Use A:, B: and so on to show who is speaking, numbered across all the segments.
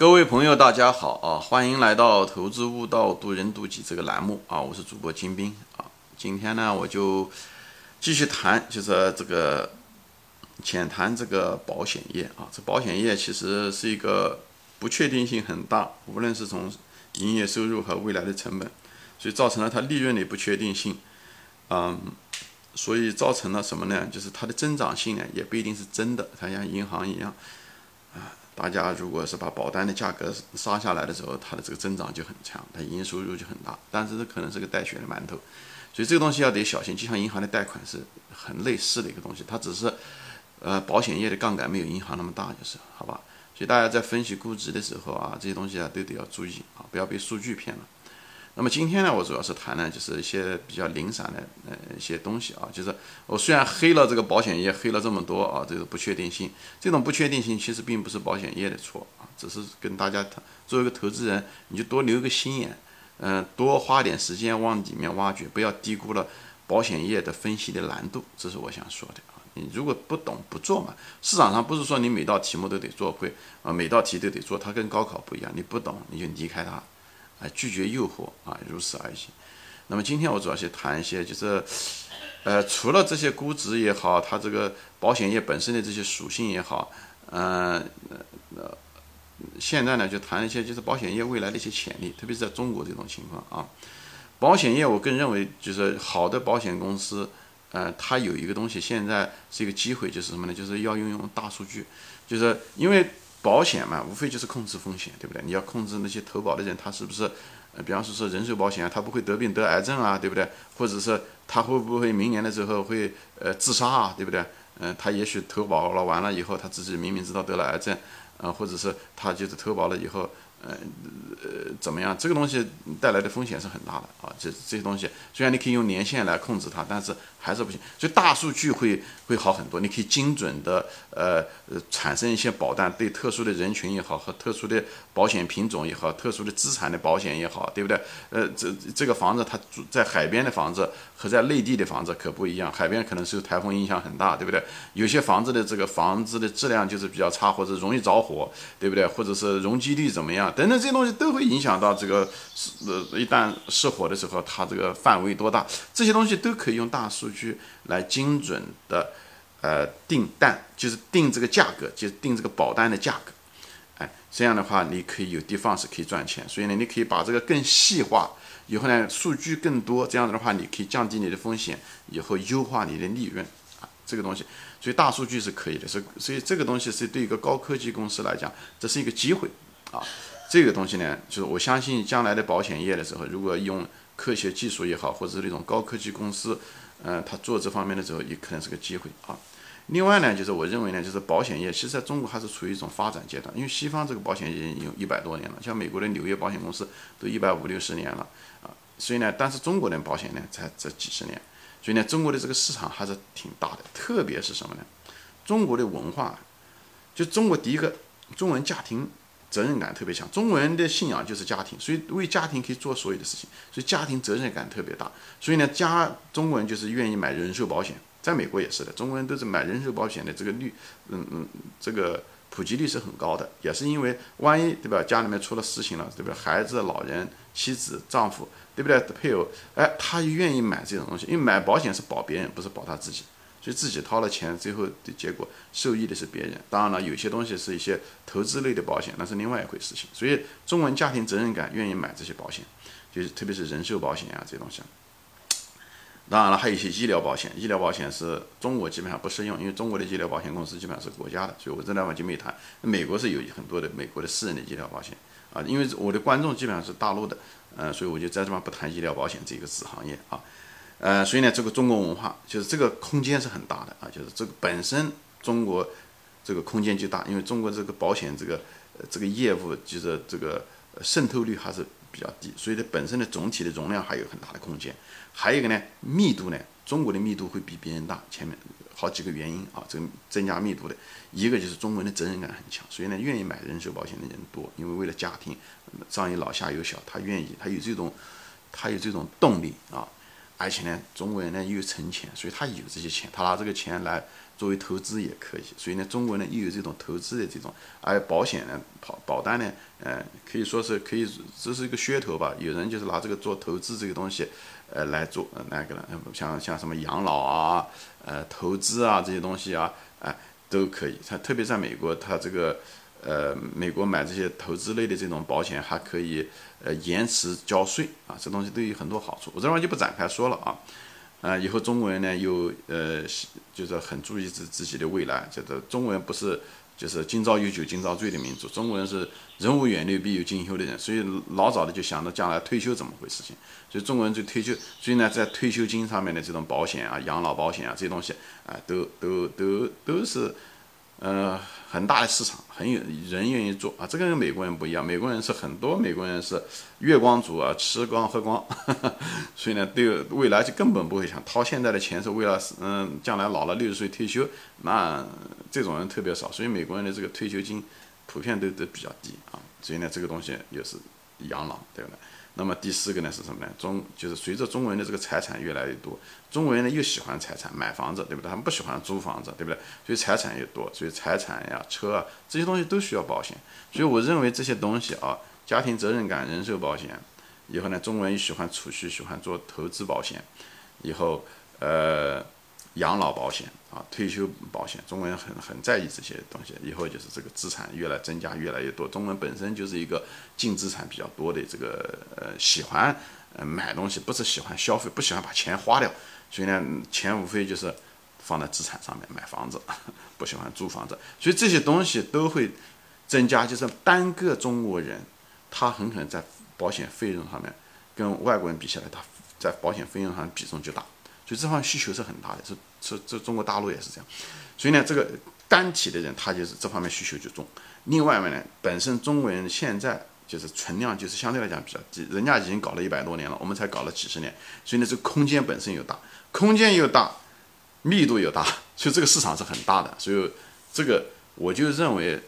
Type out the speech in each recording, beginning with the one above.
A: 各位朋友，大家好啊！欢迎来到《投资悟道，渡人渡己》这个栏目啊！我是主播金兵啊。今天呢，我就继续谈，就是这个浅谈这个保险业啊。这保险业其实是一个不确定性很大，无论是从营业收入和未来的成本，所以造成了它利润的不确定性。嗯，所以造成了什么呢？就是它的增长性呢，也不一定是真的。它像银行一样啊。大家如果是把保单的价格杀下来的时候，它的这个增长就很强，它营业收入就很大。但是这可能是个带血的馒头，所以这个东西要得小心。就像银行的贷款是很类似的一个东西，它只是呃保险业的杠杆没有银行那么大，就是好吧。所以大家在分析估值的时候啊，这些东西啊都得要注意啊，不要被数据骗了。那么今天呢，我主要是谈呢，就是一些比较零散的呃一些东西啊，就是我虽然黑了这个保险业，黑了这么多啊，这个不确定性，这种不确定性其实并不是保险业的错啊，只是跟大家谈，作为一个投资人，你就多留个心眼，嗯，多花点时间往里面挖掘，不要低估了保险业的分析的难度，这是我想说的啊。你如果不懂不做嘛，市场上不是说你每道题目都得做会啊，每道题都得做，它跟高考不一样，你不懂你就离开它。啊，拒绝诱惑啊，如此而已。那么今天我主要是谈一些，就是，呃，除了这些估值也好，它这个保险业本身的这些属性也好，嗯，呃，现在呢就谈一些，就是保险业未来的一些潜力，特别是在中国这种情况啊。保险业我更认为，就是好的保险公司，呃，它有一个东西，现在是一个机会，就是什么呢？就是要运用大数据，就是因为。保险嘛，无非就是控制风险，对不对？你要控制那些投保的人，他是不是，比方说说人寿保险啊，他不会得病得癌症啊，对不对？或者是他会不会明年的时候会呃自杀啊，对不对？嗯，他也许投保了完了以后，他自己明明知道得了癌症，呃，或者是他就是投保了以后。呃呃，怎么样？这个东西带来的风险是很大的啊！这这些东西虽然你可以用年限来控制它，但是还是不行。所以大数据会会好很多，你可以精准的呃呃产生一些保单，对特殊的人群也好，和特殊的保险品种也好，特殊的资产的保险也好，对不对？呃，这这个房子它住在海边的房子和在内地的房子可不一样，海边可能受台风影响很大，对不对？有些房子的这个房子的质量就是比较差，或者容易着火，对不对？或者是容积率怎么样？等等这些东西都会影响到这个呃一旦失火的时候，它这个范围多大？这些东西都可以用大数据来精准的呃定单，就是定这个价格，就是定这个保单的价格。这样的话你可以有地方是可以赚钱，所以呢，你可以把这个更细化，以后呢数据更多，这样子的话你可以降低你的风险，以后优化你的利润啊，这个东西，所以大数据是可以的，所所以这个东西是对一个高科技公司来讲，这是一个机会啊。这个东西呢，就是我相信将来的保险业的时候，如果用科学技术也好，或者是那种高科技公司，嗯，他做这方面的时候，也可能是个机会啊。另外呢，就是我认为呢，就是保险业其实在中国还是处于一种发展阶段，因为西方这个保险已经有一百多年了，像美国的纽约保险公司都一百五六十年了啊，所以呢，但是中国的保险呢才这几十年，所以呢，中国的这个市场还是挺大的，特别是什么呢？中国的文化，就中国第一个中文家庭。责任感特别强，中国人的信仰就是家庭，所以为家庭可以做所有的事情，所以家庭责任感特别大。所以呢，家中国人就是愿意买人寿保险，在美国也是的，中国人都是买人寿保险的这个率，嗯嗯，这个普及率是很高的，也是因为万一对吧，家里面出了事情了，对不对？孩子、老人、妻子、丈夫，对不对？配偶，哎，他愿意买这种东西，因为买保险是保别人，不是保他自己。所以自己掏了钱，最后的结果受益的是别人。当然了，有些东西是一些投资类的保险，那是另外一回事情。所以，中文家庭责任感愿意买这些保险，就是特别是人寿保险啊这些东西。当然了，还有一些医疗保险，医疗保险是中国基本上不适用，因为中国的医疗保险公司基本上是国家的，所以我这地方就没谈。美国是有很多的美国的私人的医疗保险啊，因为我的观众基本上是大陆的，呃，所以我就在这方不谈医疗保险这个子行业啊。呃，所以呢，这个中国文化就是这个空间是很大的啊，就是这个本身中国这个空间就大，因为中国这个保险这个这个业务就是这个渗透率还是比较低，所以它本身的总体的容量还有很大的空间。还有一个呢，密度呢，中国的密度会比别人大，前面好几个原因啊，这个增加密度的一个就是中国人的责任感很强，所以呢，愿意买人寿保险的人多，因为为了家庭上有老下有小，他愿意，他有这种他有这种动力啊。而且呢，中国人呢又有存钱，所以他有这些钱，他拿这个钱来作为投资也可以。所以呢，中国人又有这种投资的这种，而保险呢，保保单呢，呃，可以说是可以，这是一个噱头吧。有人就是拿这个做投资这个东西，呃，来做那个了，像像什么养老啊，呃，投资啊这些东西啊，哎，都可以。他特别在美国，他这个。呃，美国买这些投资类的这种保险还可以，呃，延迟交税啊，这东西都有很多好处，我这边就不展开说了啊。啊，以后中国人呢又呃，就是很注意自自己的未来，觉得中国人不是就是今朝有酒今朝醉的民族，中国人是人无远虑必有近忧的人，所以老早的就想着将来退休怎么回事情，所以中国人就退休，所以呢，在退休金上面的这种保险啊，养老保险啊这些东西啊，都都都都是。呃，很大的市场，很有人愿意做啊。这个跟美国人不一样，美国人是很多美国人是月光族啊，吃光喝光，所以呢，对未来就根本不会想掏现在的钱是为了嗯，将来老了六十岁退休，那这种人特别少，所以美国人的这个退休金普遍都都比较低啊。所以呢，这个东西又是养老，对不对？那么第四个呢是什么呢？中就是随着中国人的这个财产越来越多，中国人呢又喜欢财产，买房子，对不对？他们不喜欢租房子，对不对？所以财产越多，所以财产呀、车啊这些东西都需要保险。所以我认为这些东西啊，家庭责任感、人寿保险，以后呢，中国人又喜欢储蓄，喜欢做投资保险，以后呃。养老保险啊，退休保险，中国人很很在意这些东西。以后就是这个资产越来增加越来越多。中国人本身就是一个净资产比较多的这个呃，喜欢呃买东西，不是喜欢消费，不喜欢把钱花掉。所以呢，钱无非就是放在资产上面，买房子，不喜欢租房子。所以这些东西都会增加，就是单个中国人，他很可能在保险费用上面跟外国人比起来，他在保险费用上比重就大。所以这方面需求是很大的，是是这中国大陆也是这样，所以呢，这个单体的人他就是这方面需求就重。另外呢，本身中国人现在就是存量就是相对来讲比较低，人家已经搞了一百多年了，我们才搞了几十年，所以呢，这空间本身又大，空间又大，密度又大，所以这个市场是很大的。所以这个我就认为，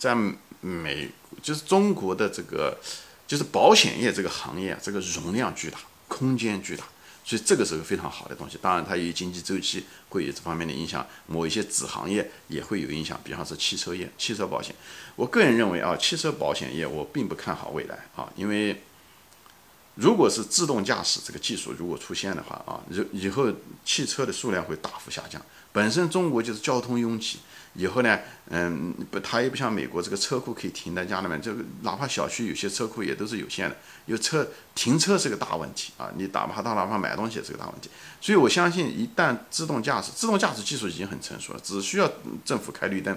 A: 在美就是中国的这个就是保险业这个行业，这个容量巨大，空间巨大。所以这个是个非常好的东西，当然它由于经济周期会有这方面的影响，某一些子行业也会有影响，比方说汽车业、汽车保险。我个人认为啊，汽车保险业我并不看好未来啊，因为如果是自动驾驶这个技术如果出现的话啊，以以后汽车的数量会大幅下降。本身中国就是交通拥挤。以后呢，嗯，不，它也不像美国这个车库可以停在家里面，这个哪怕小区有些车库也都是有限的，有车停车是个大问题啊，你哪怕到哪怕买东西也是个大问题。所以我相信，一旦自动驾驶，自动驾驶技术已经很成熟了，只需要政府开绿灯。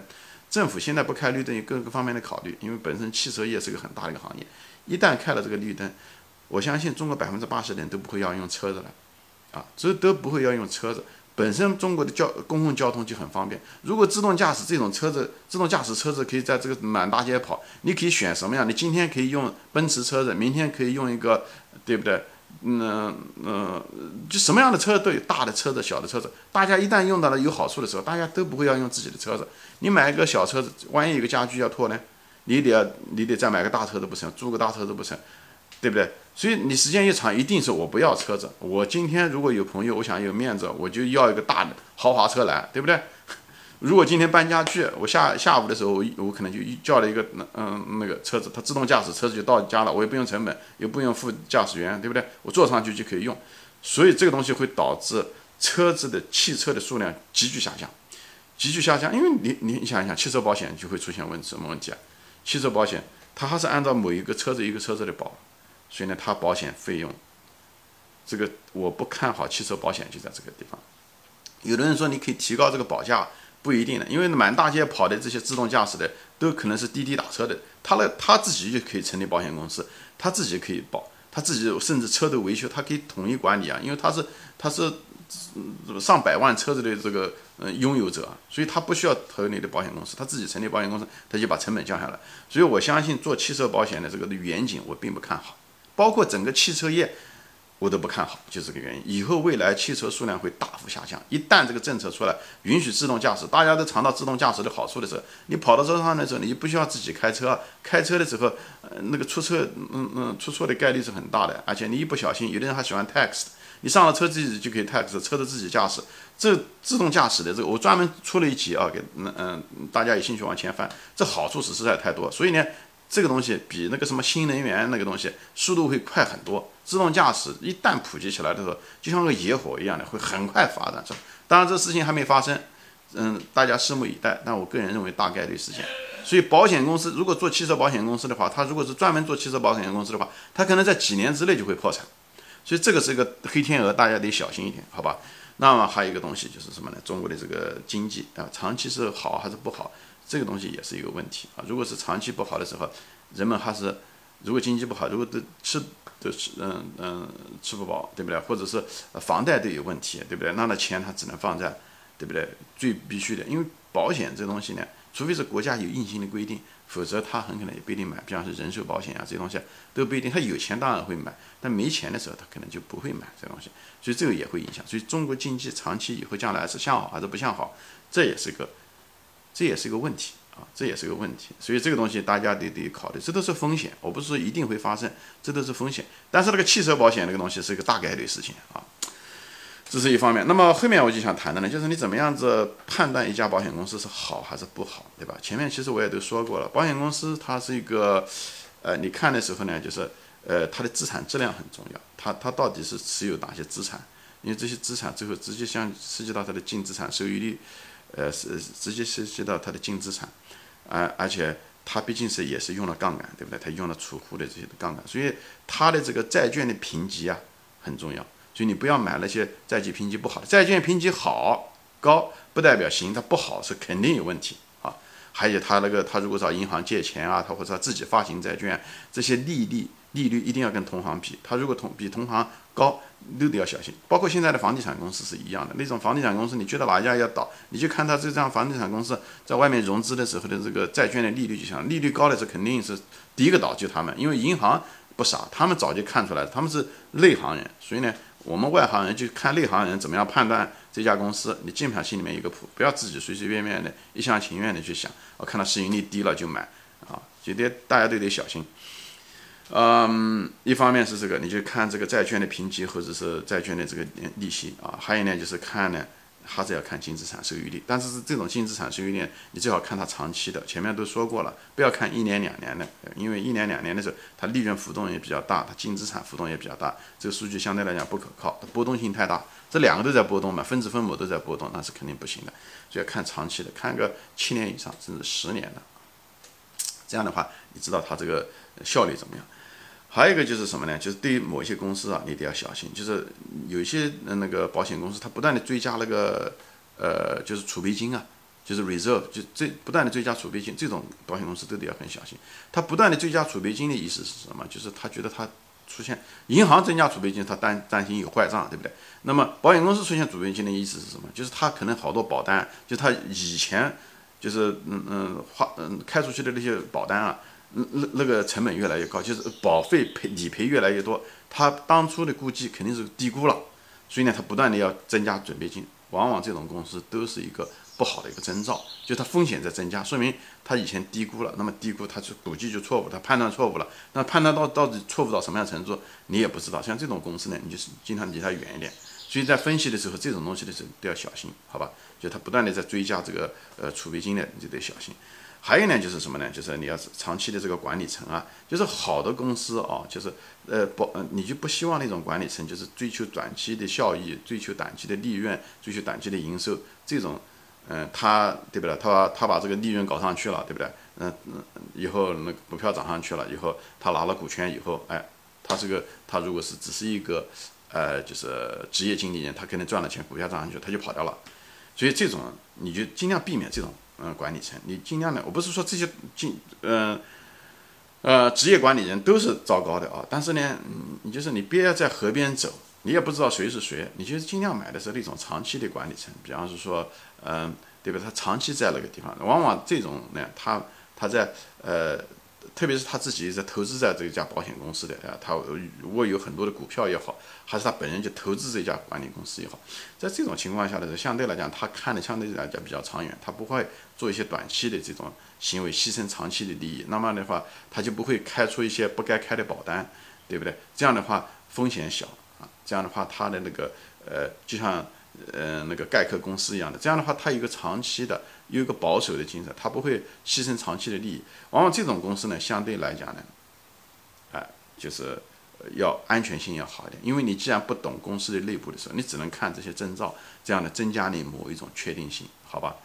A: 政府现在不开绿灯，有各个方面的考虑，因为本身汽车业是个很大的一个行业，一旦开了这个绿灯，我相信中国百分之八十的人都不会要用车子了，啊，这都不会要用车子。本身中国的交公共交通就很方便。如果自动驾驶这种车子，自动驾驶车子可以在这个满大街跑，你可以选什么样？你今天可以用奔驰车子，明天可以用一个，对不对？嗯嗯，就什么样的车都有，大的车子、小的车子。大家一旦用到了有好处的时候，大家都不会要用自己的车子。你买一个小车子，万一有个家具要拖呢，你得要你得再买个大车子不成，租个大车子不成。对不对？所以你时间一长，一定是我不要车子。我今天如果有朋友，我想有面子，我就要一个大的豪华车来，对不对？如果今天搬家具，我下下午的时候，我我可能就叫了一个嗯那个车子，它自动驾驶，车子就到家了，我也不用成本，也不用付驾驶员，对不对？我坐上去就可以用。所以这个东西会导致车子的汽车的数量急剧下降，急剧下降，因为你你你想一想，汽车保险就会出现问什么问题啊？汽车保险它还是按照某一个车子一个车子的保。所以呢，它保险费用，这个我不看好汽车保险就在这个地方。有的人说你可以提高这个保价，不一定的，因为满大街跑的这些自动驾驶的都可能是滴滴打车的，他呢他自己就可以成立保险公司，他自己可以保，他自己甚至车的维修他可以统一管理啊，因为他是他是上百万车子的这个嗯拥有者，所以他不需要投你的保险公司，他自己成立保险公司，他就把成本降下来。所以我相信做汽车保险的这个远景我并不看好。包括整个汽车业，我都不看好，就这个原因。以后未来汽车数量会大幅下降。一旦这个政策出来，允许自动驾驶，大家都尝到自动驾驶的好处的时候，你跑到车上的时候，你就不需要自己开车。开车的时候，呃，那个出车，嗯嗯，出错的概率是很大的。而且你一不小心，有的人还喜欢 text，你上了车自己就可以 tax，车子自己驾驶。这自动驾驶的这个，我专门出了一集啊，给嗯嗯大家有兴趣往前翻，这好处是实在太多。所以呢，这个东西比那个什么新能源那个东西速度会快很多。自动驾驶一旦普及起来的时候，就像个野火一样的，会很快发展出来。当然，这事情还没发生，嗯，大家拭目以待。但我个人认为大概率事件。所以保险公司如果做汽车保险公司的话，他如果是专门做汽车保险公司的话，他可能在几年之内就会破产。所以这个是一个黑天鹅，大家得小心一点，好吧？那么还有一个东西就是什么呢？中国的这个经济啊，长期是好还是不好？这个东西也是一个问题啊。如果是长期不好的时候，人们还是如果经济不好，如果都吃都吃嗯嗯吃不饱，对不对？或者是房贷都有问题，对不对？那那钱他只能放在对不对？最必须的，因为保险这东西呢，除非是国家有硬性的规定。否则他很可能也不一定买，比方说人寿保险啊这些东西都不一定。他有钱当然会买，但没钱的时候他可能就不会买这东西，所以这个也会影响。所以中国经济长期以后将来是向好还是不向好，这也是个，这也是个问题啊，这也是个问题。所以这个东西大家得得考虑，这都是风险。我不是说一定会发生，这都是风险。但是那个汽车保险那个东西是一个大概率事情啊。这是一方面，那么后面我就想谈的呢，就是你怎么样子判断一家保险公司是好还是不好，对吧？前面其实我也都说过了，保险公司它是一个，呃，你看的时候呢，就是呃，它的资产质量很重要，它它到底是持有哪些资产？因为这些资产最后直接相涉及到它的净资产收益率，呃，是直接涉及到它的净资产，而而且它毕竟是也是用了杠杆，对不对？它用了储户的这些杠杆，所以它的这个债券的评级啊很重要。所以你不要买那些债券评级不好的，债券评级好高不代表行，它不好是肯定有问题啊。还有他那个，他如果找银行借钱啊，他或者他自己发行债券，这些利率利率一定要跟同行比，他如果同比同行高，都得要小心。包括现在的房地产公司是一样的，那种房地产公司，你觉得哪家要倒，你就看他这张房地产公司在外面融资的时候的这个债券的利率，就像利率高的是肯定是第一个倒就他们，因为银行不傻，他们早就看出来，他们是内行人，所以呢。我们外行人就看内行人怎么样判断这家公司，你基本上心里面有个谱，不要自己随随便便的一厢情愿的去想，我看到市盈率低了就买，啊，就得大家都得小心。嗯，一方面是这个，你就看这个债券的评级或者是债券的这个利息啊，还有呢就是看呢。还是要看净资产收益率，但是是这种净资产收益率，你最好看它长期的。前面都说过了，不要看一年两年的，因为一年两年的时候，它利润浮动也比较大，它净资产浮动也比较大，这个数据相对来讲不可靠，它波动性太大。这两个都在波动嘛，分子分母都在波动，那是肯定不行的。所以要看长期的，看个七年以上甚至十年的，这样的话，你知道它这个效率怎么样。还有一个就是什么呢？就是对于某些公司啊，你得要小心。就是有一些那个保险公司，它不断的追加那个呃，就是储备金啊，就是 reserve，就这不断的追加储备金，这种保险公司都得要很小心。它不断的追加储备金的意思是什么？就是他觉得他出现银行增加储备金，他担担心有坏账，对不对？那么保险公司出现储备金的意思是什么？就是他可能好多保单，就他以前就是嗯嗯花嗯开出去的那些保单啊。那那那个成本越来越高，就是保费赔理赔越来越多，他当初的估计肯定是低估了，所以呢，他不断的要增加准备金，往往这种公司都是一个不好的一个征兆，就它风险在增加，说明他以前低估了，那么低估他就估计就错误，他判断错误了，那判断到到底错误到什么样程度，你也不知道，像这种公司呢，你就是经常离它远一点，所以在分析的时候，这种东西的时候都要小心，好吧？就他不断的在追加这个呃储备金的，你就得小心。还有呢，就是什么呢？就是你要是长期的这个管理层啊，就是好的公司啊，就是呃不，你就不希望那种管理层就是追求短期的效益，追求短期的利润，追求短期的营收，这种，嗯，他对不对？他他把这个利润搞上去了，对不对？嗯嗯，以后那个股票涨上去了，以后他拿了股权以后，哎，他这个他如果是只是一个呃，就是职业经理人，他可能赚了钱，股票涨上去他就跑掉了，所以这种你就尽量避免这种。嗯，管理层，你尽量的，我不是说这些进，嗯，呃，职业管理人都是糟糕的啊。但是呢，你就是你别要在河边走，你也不知道谁是谁，你就是尽量买的是那种长期的管理层，比方是说，嗯，对吧？他长期在那个地方，往往这种呢，他他在呃。特别是他自己在投资在这家保险公司的啊，他如果有很多的股票也好，还是他本人就投资这家管理公司也好，在这种情况下的时候，相对来讲，他看的相对来讲比较长远，他不会做一些短期的这种行为，牺牲长期的利益。那么的话，他就不会开出一些不该开的保单，对不对？这样的话风险小，啊，这样的话他的那个呃，就像呃那个盖克公司一样的，这样的话它有一个长期的有一个保守的精神，它不会牺牲长期的利益。往往这种公司呢，相对来讲呢，哎，就是要安全性要好一点，因为你既然不懂公司的内部的时候，你只能看这些征兆，这样的增加你某一种确定性，好吧？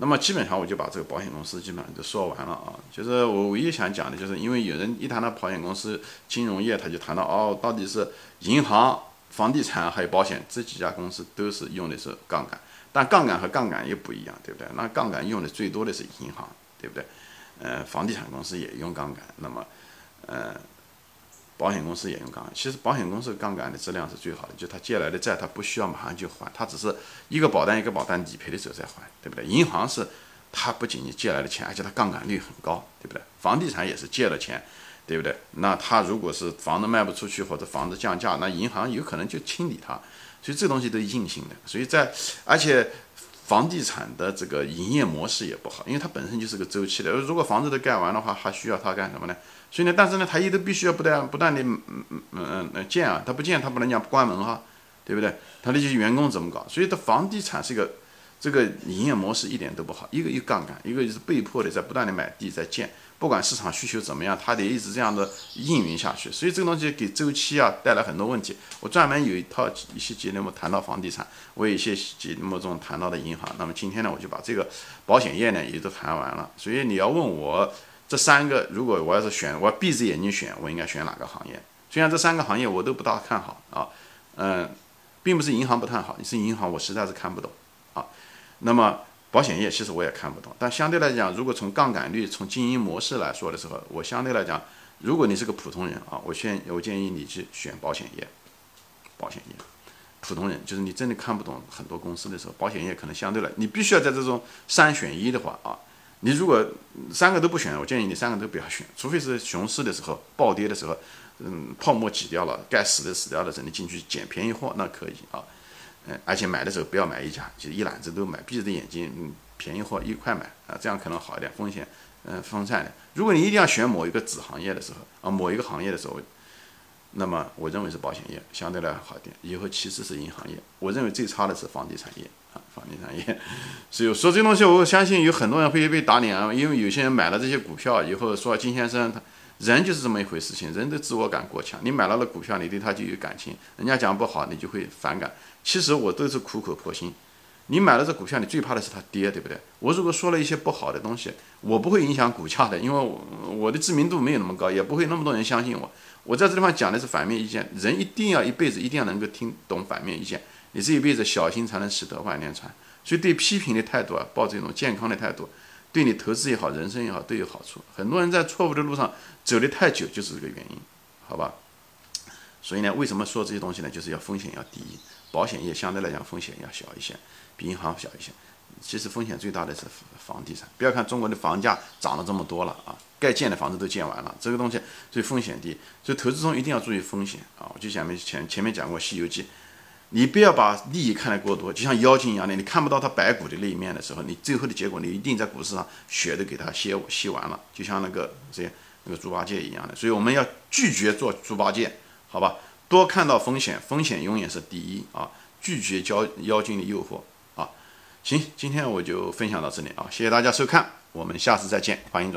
A: 那么基本上我就把这个保险公司基本上就说完了啊，就是我唯一想讲的就是，因为有人一谈到保险公司、金融业，他就谈到哦，到底是银行、房地产还有保险这几家公司都是用的是杠杆，但杠杆和杠杆又不一样，对不对？那杠杆用的最多的是银行，对不对？呃，房地产公司也用杠杆，那么，呃。保险公司也用杠杆，其实保险公司杠杆的质量是最好的，就他借来的债，他不需要马上就还，他只是一个保单一个保单理赔的时候再还，对不对？银行是，他不仅仅借来的钱，而且他杠杆率很高，对不对？房地产也是借了钱，对不对？那他如果是房子卖不出去或者房子降价，那银行有可能就清理它，所以这东西都硬性的，所以在而且房地产的这个营业模式也不好，因为它本身就是个周期的，如果房子都盖完的话，还需要它干什么呢？所以呢，但是呢，他一直必须要不断不断的嗯嗯嗯嗯建啊，他不建他不能讲关门哈，对不对？他那些员工怎么搞？所以，他房地产是一个这个营业模式一点都不好，一个有杠杆，一个就是被迫的在不断的买地在建，不管市场需求怎么样，他得一直这样的运营下去。所以这个东西给周期啊带来很多问题。我专门有一套一些节目谈到房地产，我有一些节目中谈到的银行。那么今天呢，我就把这个保险业呢也都谈完了。所以你要问我。这三个，如果我要是选，我闭着眼睛选，我应该选哪个行业？虽然这三个行业我都不大看好啊，嗯，并不是银行不看好，是银行我实在是看不懂啊。那么保险业其实我也看不懂，但相对来讲，如果从杠杆率、从经营模式来说的时候，我相对来讲，如果你是个普通人啊，我建我建议你去选保险业。保险业，普通人就是你真的看不懂很多公司的时候，保险业可能相对来，你必须要在这种三选一的话啊。你如果三个都不选，我建议你三个都不要选，除非是熊市的时候、暴跌的时候，嗯，泡沫挤掉了，该死的死掉了，只能，进去捡便宜货那可以啊，而且买的时候不要买一家，就一揽子都买，闭着眼睛，嗯，便宜货一块买啊，这样可能好一点，风险嗯分散点。如果你一定要选某一个子行业的时候啊，某一个行业的时候，那么我认为是保险业相对来好一点，以后其次是银行业，我认为最差的是房地产业啊。房地产业，所以说这东西，我相信有很多人会被打脸啊，因为有些人买了这些股票以后，说金先生他人就是这么一回事情，人的自我感过强，你买了的股票，你对他就有感情，人家讲不好，你就会反感。其实我都是苦口婆心，你买了这股票，你最怕的是它跌，对不对？我如果说了一些不好的东西，我不会影响股价的，因为我我的知名度没有那么高，也不会那么多人相信我。我在这地方讲的是反面意见，人一定要一辈子一定要能够听懂反面意见。你这一辈子小心才能使得万年船，所以对批评的态度啊，抱着一种健康的态度，对你投资也好，人生也好都有好处。很多人在错误的路上走得太久，就是这个原因，好吧？所以呢，为什么说这些东西呢？就是要风险要低，保险业相对来讲风险要小一些，比银行小一些。其实风险最大的是房地产，不要看中国的房价涨了这么多了啊，该建的房子都建完了，这个东西所以风险低，所以投资中一定要注意风险啊！我就前面前前面讲过《西游记》。你不要把利益看得过多，就像妖精一样的，你看不到它白骨的那一面的时候，你最后的结果你一定在股市上血都给它吸吸完了，就像那个这那个猪八戒一样的。所以我们要拒绝做猪八戒，好吧？多看到风险，风险永远是第一啊！拒绝妖妖精的诱惑啊！行，今天我就分享到这里啊，谢谢大家收看，我们下次再见，欢迎转。